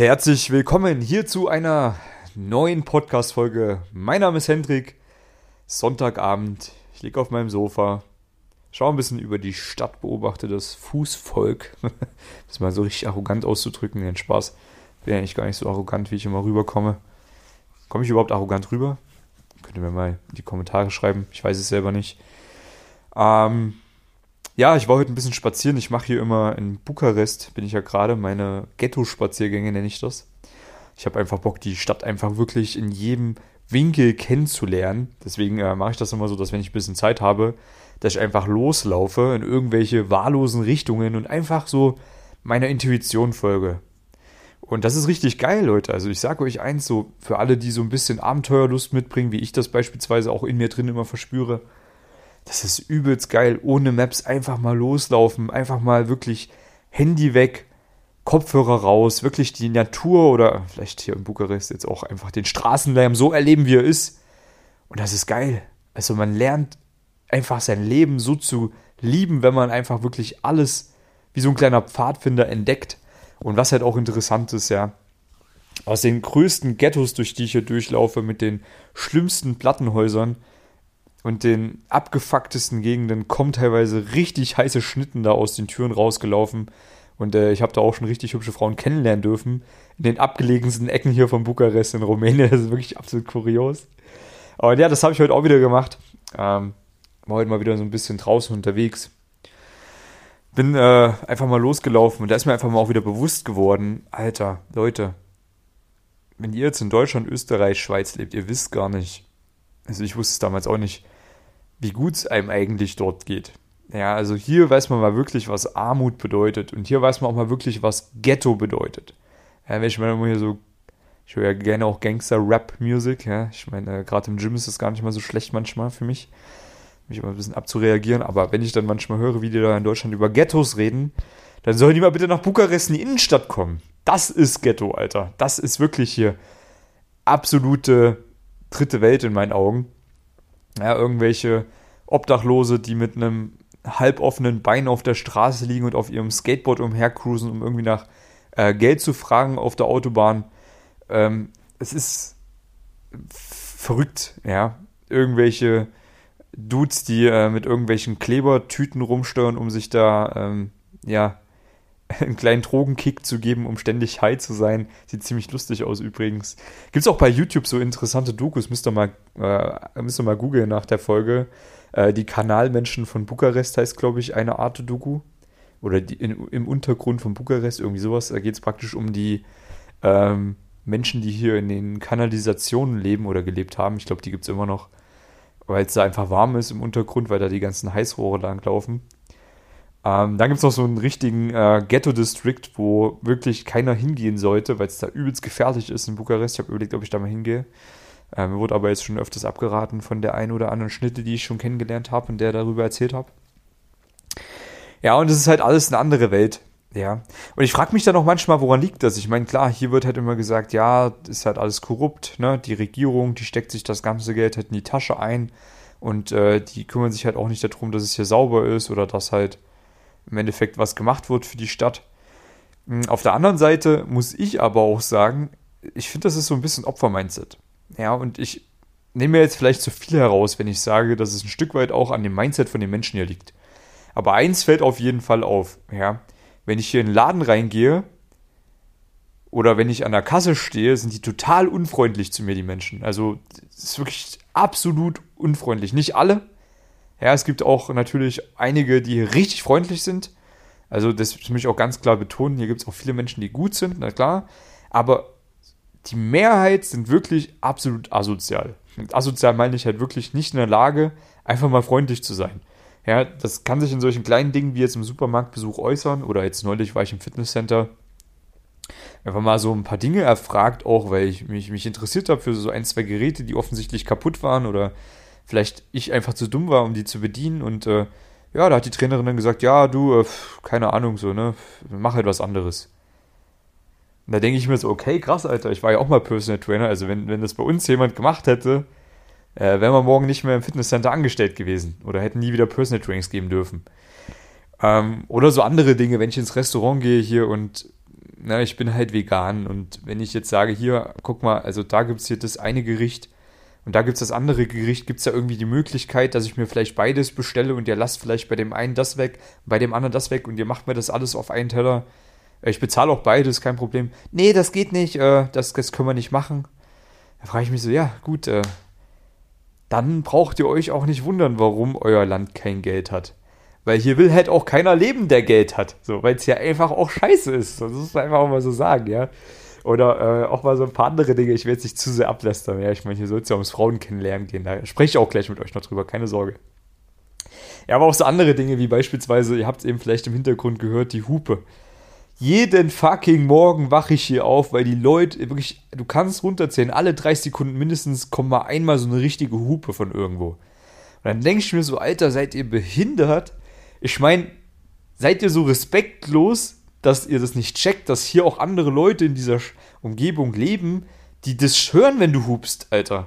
Herzlich willkommen hier zu einer neuen Podcast-Folge. Mein Name ist Hendrik. Sonntagabend. Ich liege auf meinem Sofa, schaue ein bisschen über die Stadt, beobachte das Fußvolk. das mal so richtig arrogant auszudrücken, den Spaß. Bin eigentlich gar nicht so arrogant, wie ich immer rüberkomme. Komme ich überhaupt arrogant rüber? Könnt ihr mir mal in die Kommentare schreiben. Ich weiß es selber nicht. Ähm, ja, ich war heute ein bisschen spazieren. Ich mache hier immer in Bukarest, bin ich ja gerade, meine Ghetto-Spaziergänge nenne ich das. Ich habe einfach Bock, die Stadt einfach wirklich in jedem Winkel kennenzulernen. Deswegen äh, mache ich das immer so, dass wenn ich ein bisschen Zeit habe, dass ich einfach loslaufe in irgendwelche wahllosen Richtungen und einfach so meiner Intuition folge. Und das ist richtig geil, Leute. Also ich sage euch eins, so für alle, die so ein bisschen Abenteuerlust mitbringen, wie ich das beispielsweise auch in mir drin immer verspüre, das ist übelst geil, ohne Maps einfach mal loslaufen, einfach mal wirklich Handy weg, Kopfhörer raus, wirklich die Natur oder vielleicht hier in Bukarest jetzt auch einfach den Straßenlärm so erleben, wie er ist. Und das ist geil. Also man lernt einfach sein Leben so zu lieben, wenn man einfach wirklich alles wie so ein kleiner Pfadfinder entdeckt. Und was halt auch interessant ist, ja, aus den größten Ghettos, durch die ich hier durchlaufe, mit den schlimmsten Plattenhäusern, und den abgefucktesten Gegenden kommen teilweise richtig heiße Schnitten da aus den Türen rausgelaufen. Und äh, ich habe da auch schon richtig hübsche Frauen kennenlernen dürfen. In den abgelegensten Ecken hier von Bukarest in Rumänien. Das ist wirklich absolut kurios. Aber ja, das habe ich heute auch wieder gemacht. Ähm, war heute mal wieder so ein bisschen draußen unterwegs. Bin äh, einfach mal losgelaufen und da ist mir einfach mal auch wieder bewusst geworden, Alter, Leute, wenn ihr jetzt in Deutschland, Österreich, Schweiz lebt, ihr wisst gar nicht, also ich wusste es damals auch nicht, wie gut es einem eigentlich dort geht. Ja, also hier weiß man mal wirklich, was Armut bedeutet. Und hier weiß man auch mal wirklich, was Ghetto bedeutet. Ja, wenn ich meine, hier so, ich höre ja gerne auch Gangster-Rap-Music. Ja, ich meine, gerade im Gym ist das gar nicht mal so schlecht manchmal für mich, mich immer ein bisschen abzureagieren. Aber wenn ich dann manchmal höre, wie die da in Deutschland über Ghettos reden, dann sollen die mal bitte nach Bukarest in die Innenstadt kommen. Das ist Ghetto, Alter. Das ist wirklich hier absolute dritte Welt in meinen Augen. Ja, irgendwelche Obdachlose, die mit einem halboffenen Bein auf der Straße liegen und auf ihrem Skateboard umhercruisen, um irgendwie nach äh, Geld zu fragen auf der Autobahn. Ähm, es ist verrückt, ja. Irgendwelche Dudes, die äh, mit irgendwelchen Klebertüten rumsteuern, um sich da, ähm, ja, einen kleinen Drogenkick zu geben, um ständig high zu sein. Sieht ziemlich lustig aus übrigens. Gibt es auch bei YouTube so interessante Dokus, müsst ihr mal, äh, müsst ihr mal googeln nach der Folge. Äh, die Kanalmenschen von Bukarest heißt, glaube ich, eine Art Doku. Oder die, in, im Untergrund von Bukarest, irgendwie sowas. Da geht es praktisch um die ähm, Menschen, die hier in den Kanalisationen leben oder gelebt haben. Ich glaube, die gibt es immer noch. Weil es da einfach warm ist im Untergrund, weil da die ganzen Heißrohre langlaufen. Ähm, dann gibt es noch so einen richtigen äh, Ghetto-District, wo wirklich keiner hingehen sollte, weil es da übelst gefährlich ist in Bukarest. Ich habe überlegt, ob ich da mal hingehe. Äh, mir wurde aber jetzt schon öfters abgeraten von der einen oder anderen Schnitte, die ich schon kennengelernt habe und der darüber erzählt habe. Ja, und es ist halt alles eine andere Welt. Ja. Und ich frage mich dann auch manchmal, woran liegt das? Ich meine, klar, hier wird halt immer gesagt, ja, ist halt alles korrupt, ne? Die Regierung, die steckt sich das ganze Geld halt in die Tasche ein und äh, die kümmern sich halt auch nicht darum, dass es hier sauber ist oder dass halt im Endeffekt was gemacht wird für die Stadt. Hm, auf der anderen Seite muss ich aber auch sagen, ich finde, das ist so ein bisschen Opfer-Mindset. Ja, und ich nehme mir jetzt vielleicht zu viel heraus, wenn ich sage, dass es ein Stück weit auch an dem Mindset von den Menschen hier liegt. Aber eins fällt auf jeden Fall auf, ja. Wenn ich hier in den Laden reingehe oder wenn ich an der Kasse stehe, sind die total unfreundlich zu mir, die Menschen. Also, es ist wirklich absolut unfreundlich. Nicht alle, ja, es gibt auch natürlich einige, die richtig freundlich sind. Also das muss ich auch ganz klar betonen. Hier gibt es auch viele Menschen, die gut sind, na klar. Aber die Mehrheit sind wirklich absolut asozial. Mit asozial meine ich halt wirklich nicht in der Lage, einfach mal freundlich zu sein. Ja, das kann sich in solchen kleinen Dingen wie jetzt im Supermarktbesuch äußern oder jetzt neulich war ich im Fitnesscenter. Einfach mal so ein paar Dinge erfragt, auch weil ich mich, mich interessiert habe für so ein, zwei Geräte, die offensichtlich kaputt waren oder vielleicht ich einfach zu dumm war, um die zu bedienen. Und äh, ja, da hat die Trainerin dann gesagt, ja, du, äh, keine Ahnung, so, ne, mach halt was anderes. Und da denke ich mir so, okay, krass, Alter, ich war ja auch mal Personal Trainer, also wenn, wenn das bei uns jemand gemacht hätte, äh, wären wir morgen nicht mehr im Fitnesscenter angestellt gewesen oder hätten nie wieder Personal Trainings geben dürfen. Ähm, oder so andere Dinge, wenn ich ins Restaurant gehe hier und na, ich bin halt vegan und wenn ich jetzt sage, hier, guck mal, also da gibt es hier das eine Gericht und da gibt es das andere Gericht, gibt es da irgendwie die Möglichkeit, dass ich mir vielleicht beides bestelle und ihr lasst vielleicht bei dem einen das weg, bei dem anderen das weg und ihr macht mir das alles auf einen Teller. Äh, ich bezahle auch beides, kein Problem. Nee, das geht nicht, äh, das, das können wir nicht machen. Da frage ich mich so, ja, gut, äh, dann braucht ihr euch auch nicht wundern, warum euer Land kein Geld hat. Weil hier will halt auch keiner leben, der Geld hat. So, weil es ja einfach auch scheiße ist. Das muss man einfach auch mal so sagen, ja. Oder äh, auch mal so ein paar andere Dinge. Ich will jetzt nicht zu sehr ablästern. Ja, ich meine, hier soll es ja ums Frauen kennenlernen gehen. Da spreche ich auch gleich mit euch noch drüber, keine Sorge. Ja, aber auch so andere Dinge, wie beispielsweise, ihr habt es eben vielleicht im Hintergrund gehört, die Hupe. Jeden fucking Morgen wache ich hier auf, weil die Leute, wirklich, du kannst runterzählen, alle drei Sekunden mindestens kommt mal einmal so eine richtige Hupe von irgendwo. Und dann denke ich mir so, Alter, seid ihr behindert? Ich meine, seid ihr so respektlos, dass ihr das nicht checkt, dass hier auch andere Leute in dieser Umgebung leben, die das hören, wenn du hupst, Alter.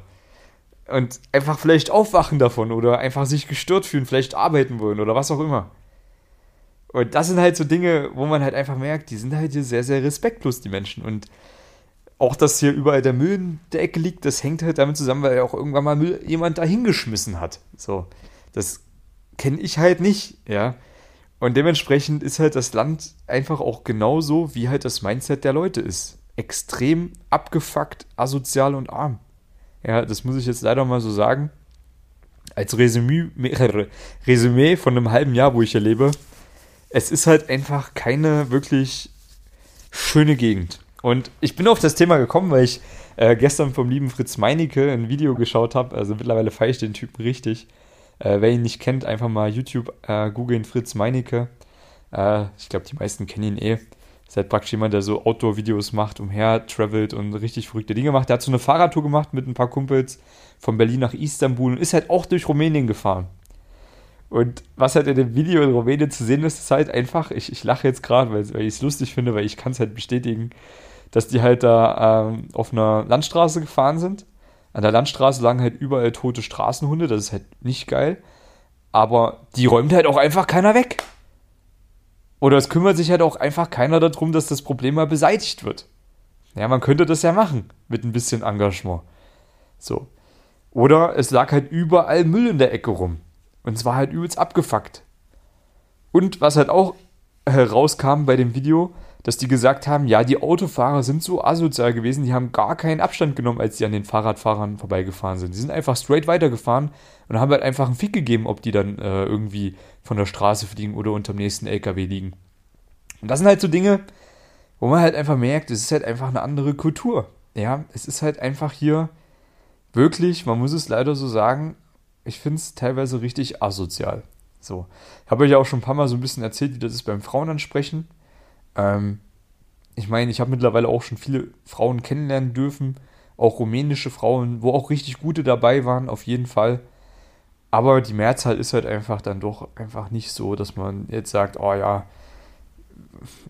Und einfach vielleicht aufwachen davon oder einfach sich gestört fühlen, vielleicht arbeiten wollen oder was auch immer. Und das sind halt so Dinge, wo man halt einfach merkt, die sind halt hier sehr, sehr respektlos, die Menschen. Und auch, dass hier überall der Müll in der Ecke liegt, das hängt halt damit zusammen, weil ja auch irgendwann mal Müll jemand da hingeschmissen hat. So. Das kenne ich halt nicht, ja. Und dementsprechend ist halt das Land einfach auch genauso, wie halt das Mindset der Leute ist. Extrem abgefuckt, asozial und arm. Ja, das muss ich jetzt leider mal so sagen. Als Resümee, Resümee von einem halben Jahr, wo ich hier lebe, es ist halt einfach keine wirklich schöne Gegend. Und ich bin auf das Thema gekommen, weil ich äh, gestern vom lieben Fritz Meinecke ein Video geschaut habe. Also mittlerweile feiere ich den Typen richtig. Äh, wer ihn nicht kennt, einfach mal YouTube äh, googeln, Fritz Meinecke. Äh, ich glaube, die meisten kennen ihn eh. Ist halt praktisch jemand, der so Outdoor-Videos macht, umher travelt und richtig verrückte Dinge macht. Der hat so eine Fahrradtour gemacht mit ein paar Kumpels von Berlin nach Istanbul und ist halt auch durch Rumänien gefahren. Und was halt in dem Video in Rumänien zu sehen ist, ist halt einfach, ich, ich lache jetzt gerade, weil, weil ich es lustig finde, weil ich kann es halt bestätigen, dass die halt da ähm, auf einer Landstraße gefahren sind an der Landstraße lagen halt überall tote Straßenhunde, das ist halt nicht geil. Aber die räumt halt auch einfach keiner weg. Oder es kümmert sich halt auch einfach keiner darum, dass das Problem mal beseitigt wird. Ja, man könnte das ja machen, mit ein bisschen Engagement. So. Oder es lag halt überall Müll in der Ecke rum. Und es war halt übelst abgefuckt. Und was halt auch herauskam bei dem Video, dass die gesagt haben, ja, die Autofahrer sind so asozial gewesen, die haben gar keinen Abstand genommen, als sie an den Fahrradfahrern vorbeigefahren sind. Die sind einfach straight weitergefahren und haben halt einfach einen Fick gegeben, ob die dann äh, irgendwie von der Straße fliegen oder unterm nächsten LKW liegen. Und das sind halt so Dinge, wo man halt einfach merkt, es ist halt einfach eine andere Kultur. Ja, es ist halt einfach hier wirklich, man muss es leider so sagen, ich finde es teilweise richtig asozial. So. Ich habe euch ja auch schon ein paar Mal so ein bisschen erzählt, wie das ist beim Frauen ansprechen. Ähm, ich meine, ich habe mittlerweile auch schon viele Frauen kennenlernen dürfen, auch rumänische Frauen, wo auch richtig gute dabei waren, auf jeden Fall. Aber die Mehrzahl ist halt einfach dann doch einfach nicht so, dass man jetzt sagt, oh ja,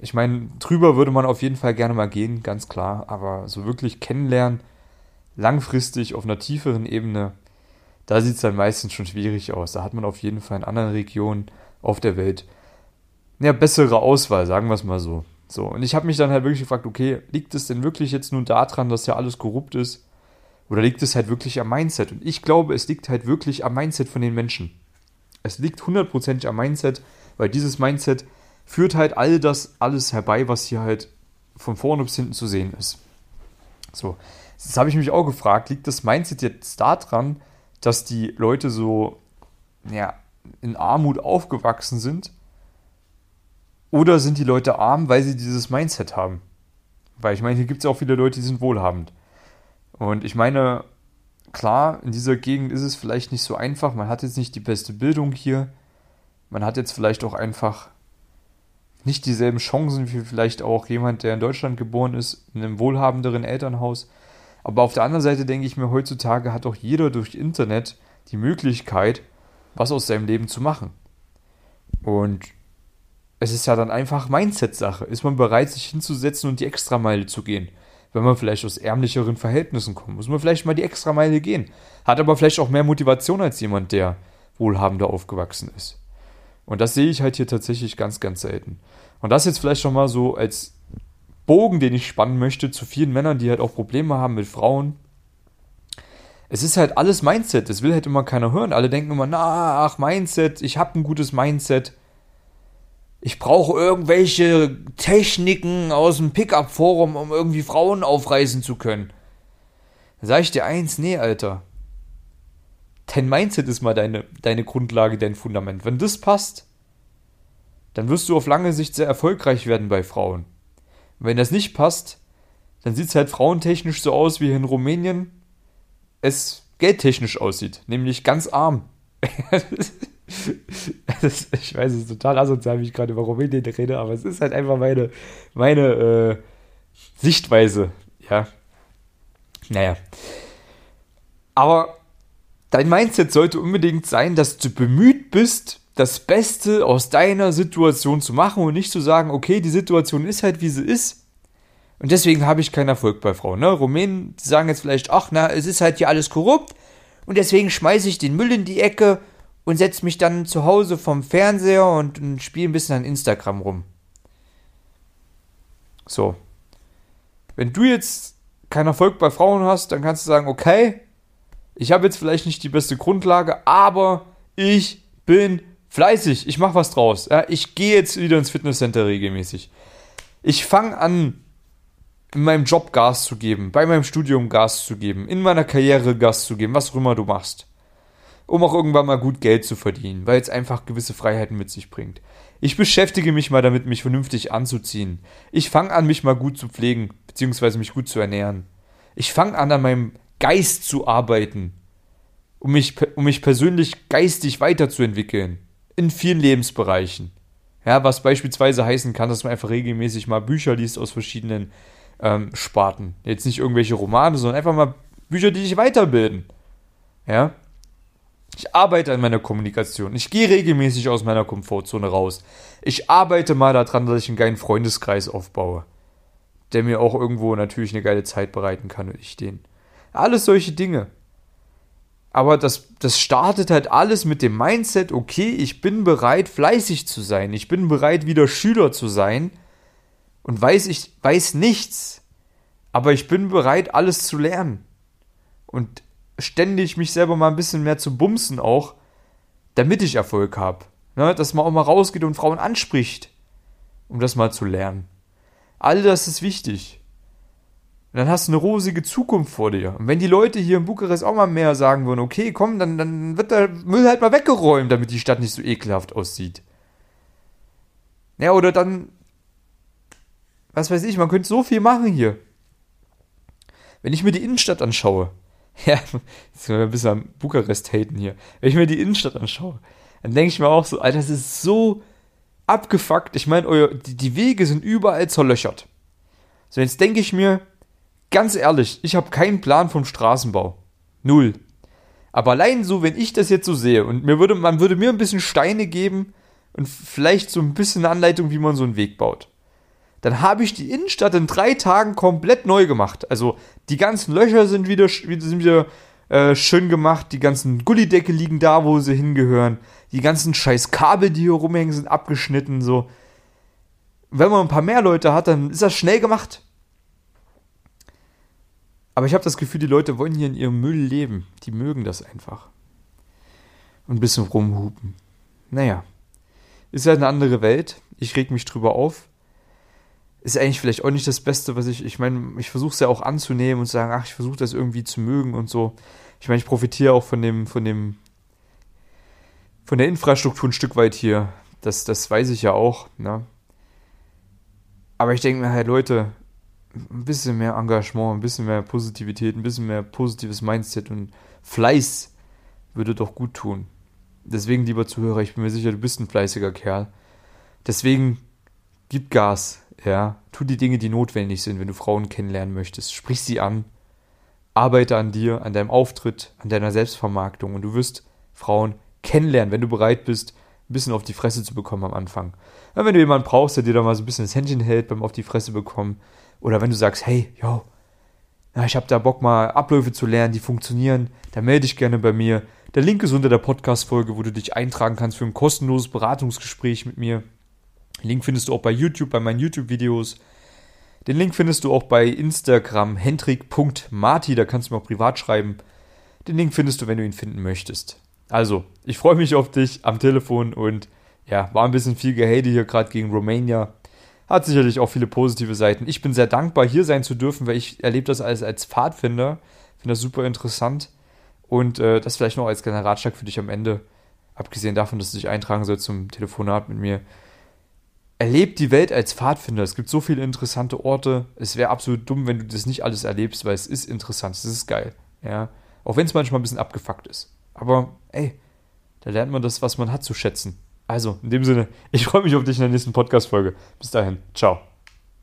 ich meine, drüber würde man auf jeden Fall gerne mal gehen, ganz klar, aber so wirklich kennenlernen, langfristig auf einer tieferen Ebene, da sieht es dann meistens schon schwierig aus. Da hat man auf jeden Fall in anderen Regionen auf der Welt ja, bessere Auswahl, sagen wir es mal so. So, und ich habe mich dann halt wirklich gefragt, okay, liegt es denn wirklich jetzt nun daran, dass ja alles korrupt ist? Oder liegt es halt wirklich am Mindset? Und ich glaube, es liegt halt wirklich am Mindset von den Menschen. Es liegt hundertprozentig am Mindset, weil dieses Mindset führt halt all das alles herbei, was hier halt von vorne bis hinten zu sehen ist. So, jetzt habe ich mich auch gefragt, liegt das Mindset jetzt daran, dass die Leute so ja, in Armut aufgewachsen sind oder sind die Leute arm, weil sie dieses Mindset haben? Weil ich meine, hier gibt es auch viele Leute, die sind wohlhabend. Und ich meine, klar, in dieser Gegend ist es vielleicht nicht so einfach. Man hat jetzt nicht die beste Bildung hier. Man hat jetzt vielleicht auch einfach nicht dieselben Chancen wie vielleicht auch jemand, der in Deutschland geboren ist, in einem wohlhabenderen Elternhaus. Aber auf der anderen Seite denke ich mir, heutzutage hat auch jeder durch Internet die Möglichkeit, was aus seinem Leben zu machen. Und es ist ja dann einfach Mindset-Sache. Ist man bereit, sich hinzusetzen und die Extrameile zu gehen? Wenn man vielleicht aus ärmlicheren Verhältnissen kommt, muss man vielleicht mal die Extrameile gehen. Hat aber vielleicht auch mehr Motivation als jemand, der wohlhabender aufgewachsen ist. Und das sehe ich halt hier tatsächlich ganz, ganz selten. Und das jetzt vielleicht schon mal so als Bogen, den ich spannen möchte zu vielen Männern, die halt auch Probleme haben mit Frauen. Es ist halt alles Mindset, das will halt immer keiner hören. Alle denken immer, na, ach, Mindset, ich habe ein gutes Mindset. Ich brauche irgendwelche Techniken aus dem Pickup-Forum, um irgendwie Frauen aufreißen zu können. Da sage ich dir eins, nee, Alter. Dein Mindset ist mal deine, deine Grundlage, dein Fundament. Wenn das passt, dann wirst du auf lange Sicht sehr erfolgreich werden bei Frauen. Und wenn das nicht passt, dann sieht es halt frauentechnisch so aus, wie in Rumänien es geldtechnisch aussieht, nämlich ganz arm. das, ich weiß, es ist total asozial, wie ich gerade über Rumänien rede, aber es ist halt einfach meine, meine äh, Sichtweise, ja. Naja. Aber dein Mindset sollte unbedingt sein, dass du bemüht bist, das Beste aus deiner Situation zu machen und nicht zu sagen, okay, die Situation ist halt, wie sie ist. Und deswegen habe ich keinen Erfolg bei Frauen. Ne? Rumänen sagen jetzt vielleicht, ach, na, es ist halt hier alles korrupt und deswegen schmeiße ich den Müll in die Ecke und setze mich dann zu Hause vom Fernseher und, und spiele ein bisschen an Instagram rum. So. Wenn du jetzt keinen Erfolg bei Frauen hast, dann kannst du sagen, okay, ich habe jetzt vielleicht nicht die beste Grundlage, aber ich bin fleißig, ich mache was draus. Ja, ich gehe jetzt wieder ins Fitnesscenter regelmäßig. Ich fange an, in meinem Job Gas zu geben, bei meinem Studium Gas zu geben, in meiner Karriere Gas zu geben, was auch immer du machst. Um auch irgendwann mal gut Geld zu verdienen, weil es einfach gewisse Freiheiten mit sich bringt. Ich beschäftige mich mal damit, mich vernünftig anzuziehen. Ich fange an, mich mal gut zu pflegen, beziehungsweise mich gut zu ernähren. Ich fange an, an meinem Geist zu arbeiten, um mich, um mich persönlich geistig weiterzuentwickeln in vielen Lebensbereichen. Ja, was beispielsweise heißen kann, dass man einfach regelmäßig mal Bücher liest aus verschiedenen ähm, Sparten. Jetzt nicht irgendwelche Romane, sondern einfach mal Bücher, die dich weiterbilden. Ja. Ich arbeite an meiner Kommunikation. Ich gehe regelmäßig aus meiner Komfortzone raus. Ich arbeite mal daran, dass ich einen geilen Freundeskreis aufbaue. Der mir auch irgendwo natürlich eine geile Zeit bereiten kann und ich den. Alles solche Dinge. Aber das, das startet halt alles mit dem Mindset, okay, ich bin bereit, fleißig zu sein. Ich bin bereit, wieder Schüler zu sein. Und weiß, ich weiß nichts. Aber ich bin bereit, alles zu lernen. Und ständig mich selber mal ein bisschen mehr zu bumsen auch, damit ich Erfolg habe. Ne, dass man auch mal rausgeht und Frauen anspricht, um das mal zu lernen. All das ist wichtig. Und dann hast du eine rosige Zukunft vor dir. Und wenn die Leute hier in Bukarest auch mal mehr sagen würden, okay, komm, dann, dann wird der Müll halt mal weggeräumt, damit die Stadt nicht so ekelhaft aussieht. Ja, oder dann, was weiß ich, man könnte so viel machen hier. Wenn ich mir die Innenstadt anschaue, ja, jetzt sind wir ein bisschen am Bukarest haten hier. Wenn ich mir die Innenstadt anschaue, dann denke ich mir auch so, Alter, das ist so abgefuckt. Ich meine, die, die Wege sind überall zerlöchert. So, jetzt denke ich mir, Ganz ehrlich, ich habe keinen Plan vom Straßenbau. Null. Aber allein so, wenn ich das jetzt so sehe und mir würde, man würde mir ein bisschen Steine geben und vielleicht so ein bisschen Anleitung, wie man so einen Weg baut. Dann habe ich die Innenstadt in drei Tagen komplett neu gemacht. Also die ganzen Löcher sind wieder, sind wieder äh, schön gemacht, die ganzen Gullidecke liegen da, wo sie hingehören. Die ganzen scheiß Kabel, die hier rumhängen, sind abgeschnitten. So. Wenn man ein paar mehr Leute hat, dann ist das schnell gemacht. Aber ich habe das Gefühl, die Leute wollen hier in ihrem Müll leben. Die mögen das einfach. Und ein bisschen rumhupen. Naja. Ist halt eine andere Welt. Ich reg mich drüber auf. Ist eigentlich vielleicht auch nicht das Beste, was ich. Ich meine, ich versuche es ja auch anzunehmen und zu sagen, ach, ich versuche das irgendwie zu mögen und so. Ich meine, ich profitiere auch von dem, von dem, von der Infrastruktur ein Stück weit hier. Das, das weiß ich ja auch. Ne? Aber ich denke mir halt, Leute, ein bisschen mehr Engagement, ein bisschen mehr Positivität, ein bisschen mehr positives Mindset und Fleiß würde doch gut tun. Deswegen, lieber Zuhörer, ich bin mir sicher, du bist ein fleißiger Kerl. Deswegen gib Gas, ja. Tu die Dinge, die notwendig sind, wenn du Frauen kennenlernen möchtest. Sprich sie an. Arbeite an dir, an deinem Auftritt, an deiner Selbstvermarktung und du wirst Frauen kennenlernen, wenn du bereit bist, ein bisschen auf die Fresse zu bekommen am Anfang. Ja, wenn du jemanden brauchst, der dir da mal so ein bisschen das Händchen hält beim auf die Fresse bekommen, oder wenn du sagst, hey, yo, na, ich habe da Bock mal Abläufe zu lernen, die funktionieren, dann melde dich gerne bei mir. Der Link ist unter der Podcast-Folge, wo du dich eintragen kannst für ein kostenloses Beratungsgespräch mit mir. Den Link findest du auch bei YouTube, bei meinen YouTube-Videos. Den Link findest du auch bei Instagram hendrik.marti, da kannst du mir auch privat schreiben. Den Link findest du, wenn du ihn finden möchtest. Also, ich freue mich auf dich am Telefon und ja, war ein bisschen viel Gehate hier gerade gegen Romania. Hat sicherlich auch viele positive Seiten. Ich bin sehr dankbar, hier sein zu dürfen, weil ich erlebe das als, als Pfadfinder. Finde das super interessant. Und äh, das vielleicht noch als kleiner Ratschlag für dich am Ende. Abgesehen davon, dass du dich eintragen sollst zum Telefonat mit mir. Erleb die Welt als Pfadfinder. Es gibt so viele interessante Orte. Es wäre absolut dumm, wenn du das nicht alles erlebst, weil es ist interessant. Es ist geil. Ja. Auch wenn es manchmal ein bisschen abgefuckt ist. Aber ey, da lernt man das, was man hat, zu schätzen. Also, in dem Sinne, ich freue mich auf dich in der nächsten Podcast-Folge. Bis dahin, ciao.